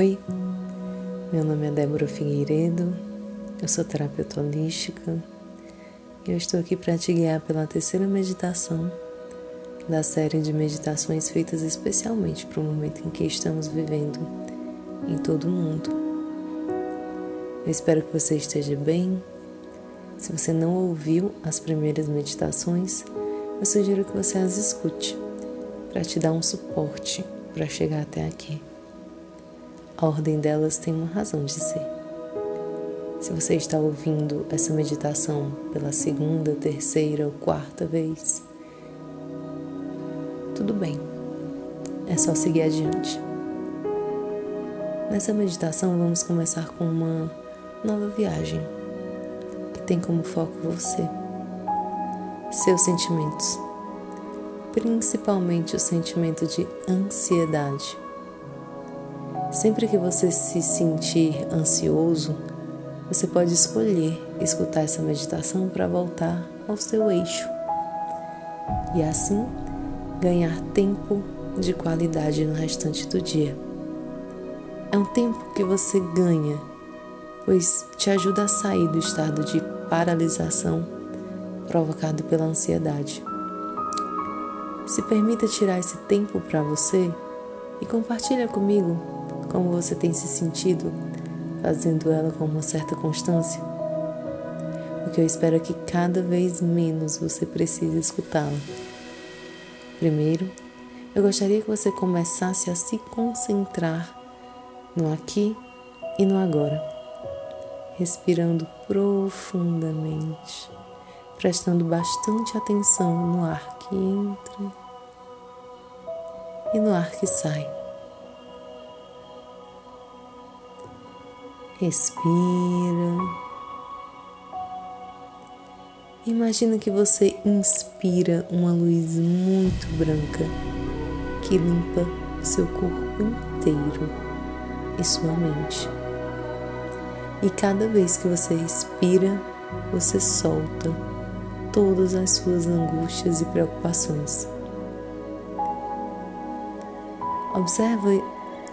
Oi, meu nome é Débora Figueiredo, eu sou terapeuta holística e eu estou aqui para te guiar pela terceira meditação da série de meditações feitas especialmente para o momento em que estamos vivendo em todo o mundo. Eu espero que você esteja bem. Se você não ouviu as primeiras meditações, eu sugiro que você as escute para te dar um suporte para chegar até aqui. A ordem delas tem uma razão de ser. Se você está ouvindo essa meditação pela segunda, terceira ou quarta vez, tudo bem, é só seguir adiante. Nessa meditação, vamos começar com uma nova viagem que tem como foco você, seus sentimentos, principalmente o sentimento de ansiedade Sempre que você se sentir ansioso, você pode escolher escutar essa meditação para voltar ao seu eixo e assim ganhar tempo de qualidade no restante do dia. É um tempo que você ganha, pois te ajuda a sair do estado de paralisação provocado pela ansiedade. Se permita tirar esse tempo para você e compartilha comigo como você tem se sentido fazendo ela com uma certa constância? Porque eu espero que cada vez menos você precise escutá-la. Primeiro, eu gostaria que você começasse a se concentrar no aqui e no agora, respirando profundamente, prestando bastante atenção no ar que entra e no ar que sai. Respira. Imagina que você inspira uma luz muito branca que limpa seu corpo inteiro e sua mente. E cada vez que você respira, você solta todas as suas angústias e preocupações. Observa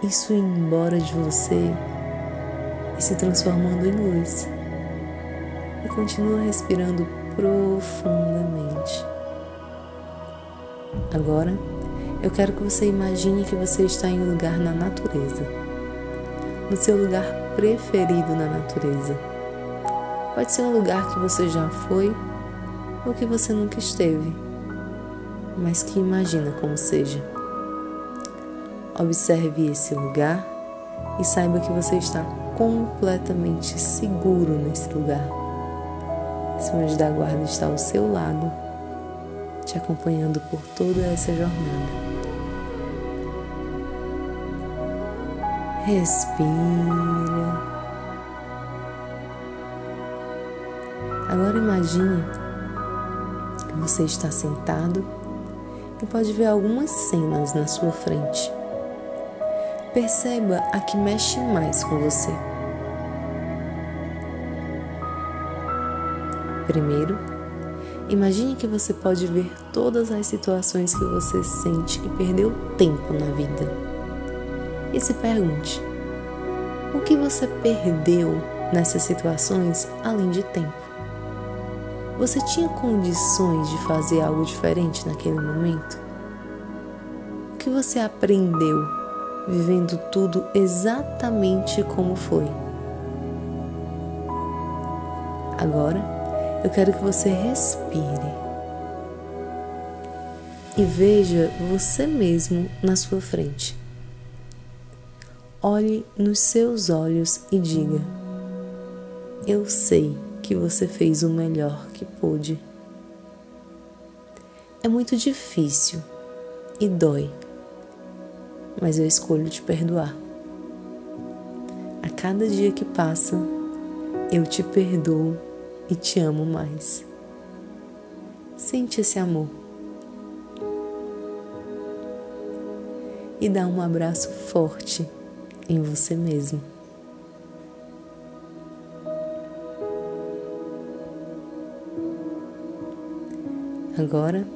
isso embora de você e se transformando em luz. E continua respirando profundamente. Agora, eu quero que você imagine que você está em um lugar na natureza, no seu lugar preferido na natureza. Pode ser um lugar que você já foi ou que você nunca esteve, mas que imagina como seja. Observe esse lugar e saiba que você está completamente seguro nesse lugar. Esse anjo da guarda está ao seu lado, te acompanhando por toda essa jornada. Respira. Agora imagine que você está sentado e pode ver algumas cenas na sua frente. Perceba a que mexe mais com você. Primeiro, imagine que você pode ver todas as situações que você sente que perdeu tempo na vida. E se pergunte: o que você perdeu nessas situações além de tempo? Você tinha condições de fazer algo diferente naquele momento? O que você aprendeu vivendo tudo exatamente como foi? Agora, eu quero que você respire e veja você mesmo na sua frente. Olhe nos seus olhos e diga: Eu sei que você fez o melhor que pôde. É muito difícil e dói, mas eu escolho te perdoar. A cada dia que passa, eu te perdoo e te amo mais. Sente esse amor. E dá um abraço forte em você mesmo. Agora,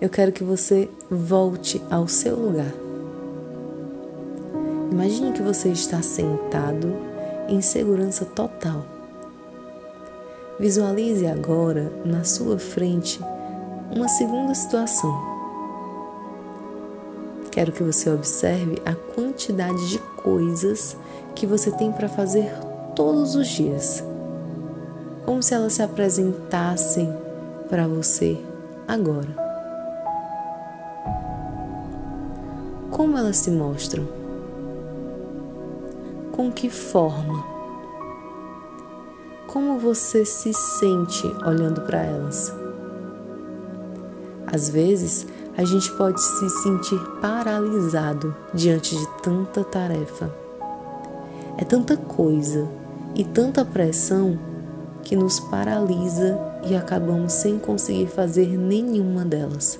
eu quero que você volte ao seu lugar. Imagine que você está sentado em segurança total. Visualize agora na sua frente uma segunda situação. Quero que você observe a quantidade de coisas que você tem para fazer todos os dias, como se elas se apresentassem para você agora. Como elas se mostram? Com que forma? Como você se sente olhando para elas? Às vezes, a gente pode se sentir paralisado diante de tanta tarefa. É tanta coisa e tanta pressão que nos paralisa e acabamos sem conseguir fazer nenhuma delas.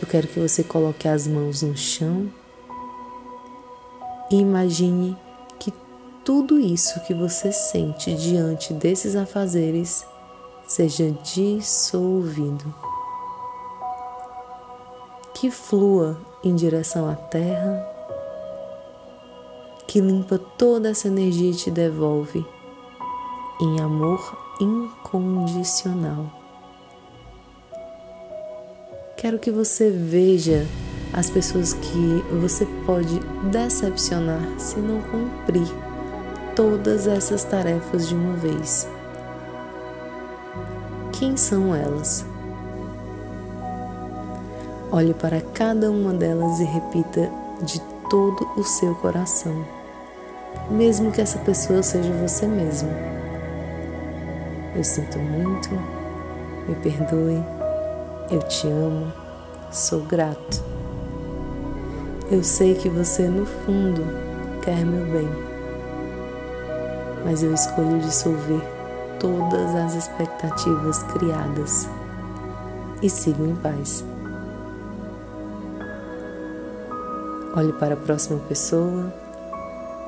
Eu quero que você coloque as mãos no chão imagine que tudo isso que você sente diante desses afazeres seja dissolvido. Que flua em direção à terra, que limpa toda essa energia e te devolve em amor incondicional. Quero que você veja as pessoas que você pode decepcionar se não cumprir todas essas tarefas de uma vez. Quem são elas? Olhe para cada uma delas e repita de todo o seu coração, mesmo que essa pessoa seja você mesmo. Eu sinto muito, me perdoe, eu te amo, sou grato. Eu sei que você, no fundo, quer meu bem, mas eu escolho dissolver todas as expectativas criadas e sigo em paz. Olhe para a próxima pessoa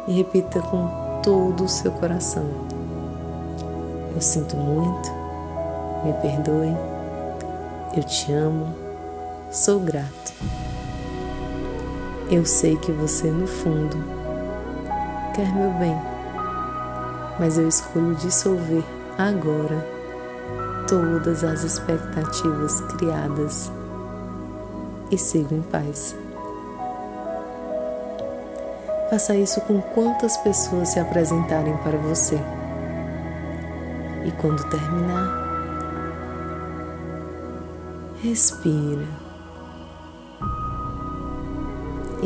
e repita com todo o seu coração. Eu sinto muito, me perdoe, eu te amo, sou grato. Eu sei que você, no fundo, quer meu bem, mas eu escolho dissolver agora todas as expectativas criadas e sigo em paz. Faça isso com quantas pessoas se apresentarem para você. E quando terminar, respira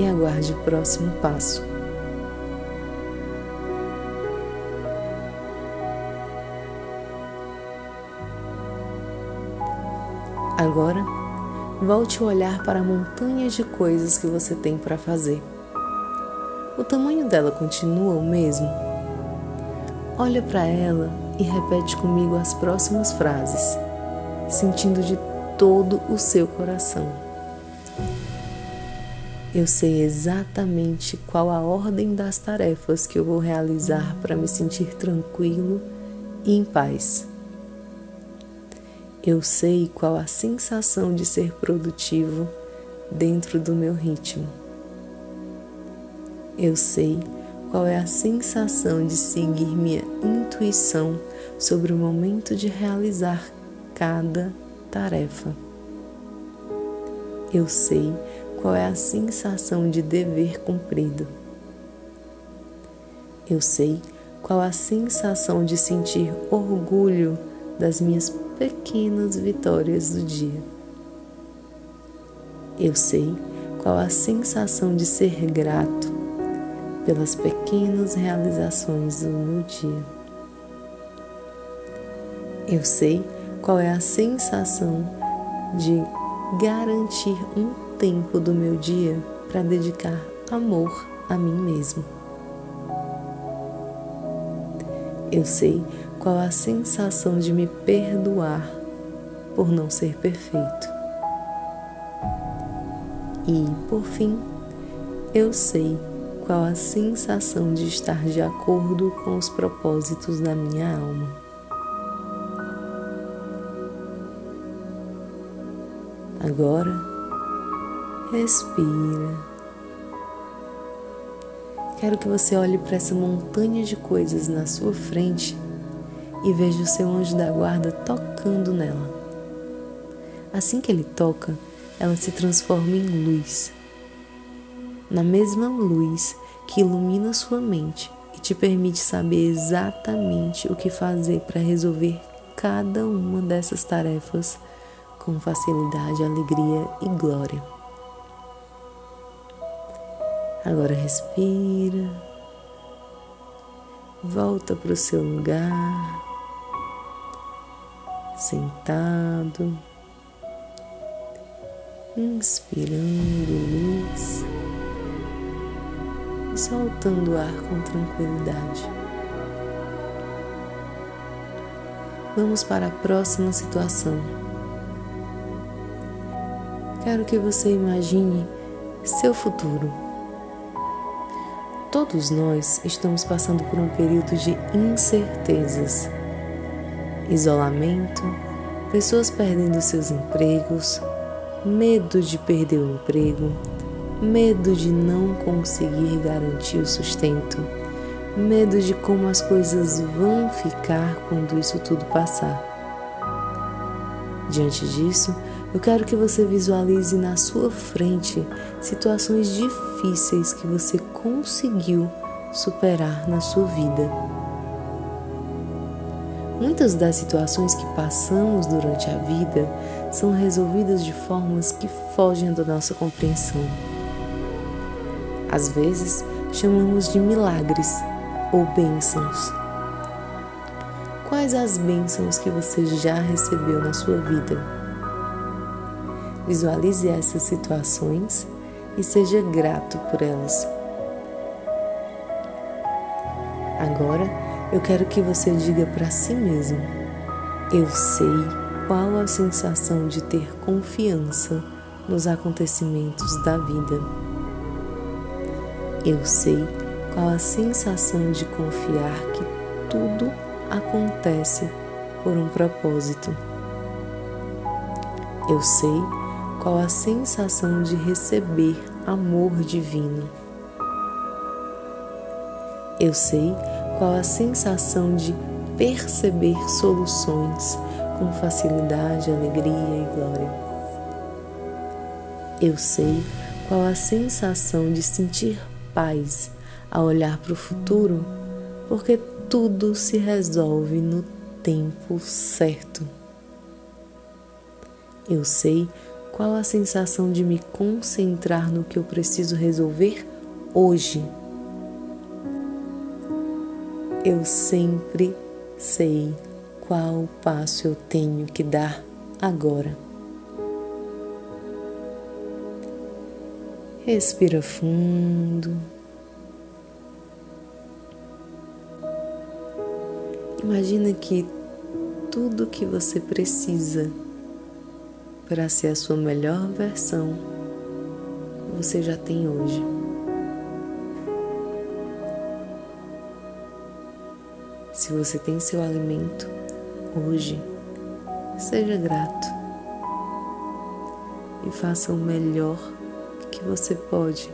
e aguarde o próximo passo. Agora, volte o olhar para a montanha de coisas que você tem para fazer. O tamanho dela continua o mesmo? Olha para ela e repete comigo as próximas frases, sentindo de todo o seu coração. Eu sei exatamente qual a ordem das tarefas que eu vou realizar para me sentir tranquilo e em paz. Eu sei qual a sensação de ser produtivo dentro do meu ritmo. Eu sei qual é a sensação de seguir minha intuição sobre o momento de realizar cada tarefa. Eu sei qual é a sensação de dever cumprido. Eu sei qual a sensação de sentir orgulho das minhas pequenas vitórias do dia. Eu sei qual a sensação de ser grato pelas pequenas realizações do meu dia. Eu sei qual é a sensação de garantir um tempo do meu dia para dedicar amor a mim mesmo. Eu sei qual a sensação de me perdoar por não ser perfeito. E, por fim, eu sei qual a sensação de estar de acordo com os propósitos da minha alma. Agora, respira Quero que você olhe para essa montanha de coisas na sua frente e veja o seu anjo da guarda tocando nela. Assim que ele toca, ela se transforma em luz. Na mesma luz que ilumina sua mente e te permite saber exatamente o que fazer para resolver cada uma dessas tarefas com facilidade, alegria e glória. Agora respira, volta para o seu lugar, sentado, inspirando luz. E soltando o ar com tranquilidade. Vamos para a próxima situação. Quero que você imagine seu futuro Todos nós estamos passando por um período de incertezas, isolamento, pessoas perdendo seus empregos, medo de perder o emprego, medo de não conseguir garantir o sustento, medo de como as coisas vão ficar quando isso tudo passar. Diante disso, eu quero que você visualize na sua frente situações difíceis que você conseguiu superar na sua vida. Muitas das situações que passamos durante a vida são resolvidas de formas que fogem da nossa compreensão. Às vezes, chamamos de milagres ou bênçãos. Quais as bênçãos que você já recebeu na sua vida? Visualize essas situações e seja grato por elas. Agora eu quero que você diga para si mesmo: Eu sei qual a sensação de ter confiança nos acontecimentos da vida. Eu sei qual a sensação de confiar que tudo acontece por um propósito. Eu sei qual a sensação de receber amor divino. Eu sei qual a sensação de perceber soluções com facilidade, alegria e glória. Eu sei qual a sensação de sentir paz ao olhar para o futuro, porque tudo se resolve no tempo certo. Eu sei qual a sensação de me concentrar no que eu preciso resolver hoje? Eu sempre sei qual passo eu tenho que dar agora. Respira fundo. Imagina que tudo que você precisa para ser a sua melhor versão, você já tem hoje. Se você tem seu alimento hoje, seja grato e faça o melhor que você pode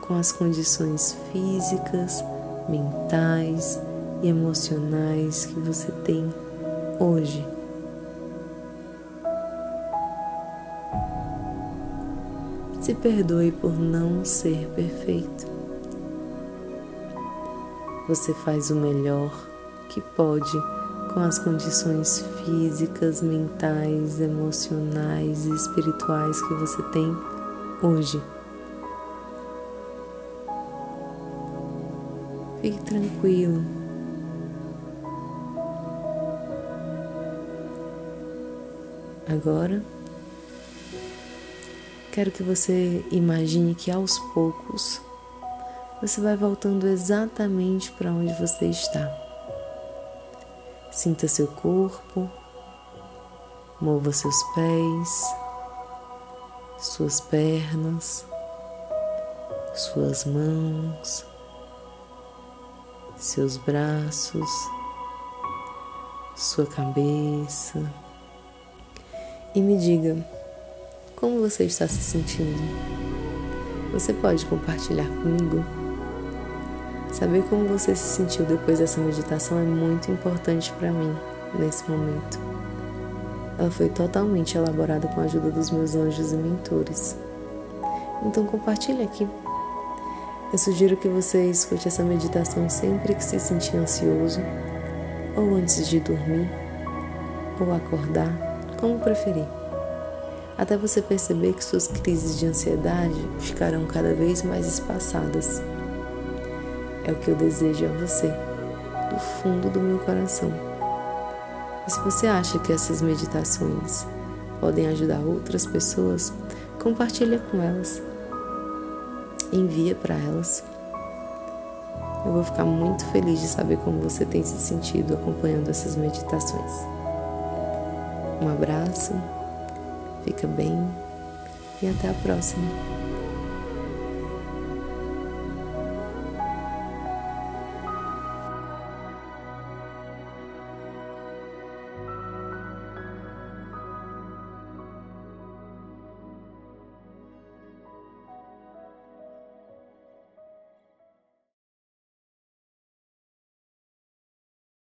com as condições físicas, mentais e emocionais que você tem hoje. Se perdoe por não ser perfeito. Você faz o melhor que pode com as condições físicas, mentais, emocionais e espirituais que você tem hoje. Fique tranquilo. Agora Quero que você imagine que aos poucos você vai voltando exatamente para onde você está. Sinta seu corpo, mova seus pés, suas pernas, suas mãos, seus braços, sua cabeça e me diga como você está se sentindo? Você pode compartilhar comigo? Saber como você se sentiu depois dessa meditação é muito importante para mim nesse momento. Ela foi totalmente elaborada com a ajuda dos meus anjos e mentores. Então compartilhe aqui. Eu sugiro que você escute essa meditação sempre que se sentir ansioso, ou antes de dormir, ou acordar, como preferir. Até você perceber que suas crises de ansiedade ficarão cada vez mais espaçadas é o que eu desejo a você, do fundo do meu coração. E se você acha que essas meditações podem ajudar outras pessoas, compartilha com elas. Envia para elas. Eu vou ficar muito feliz de saber como você tem se sentido acompanhando essas meditações. Um abraço, fica bem e até a próxima.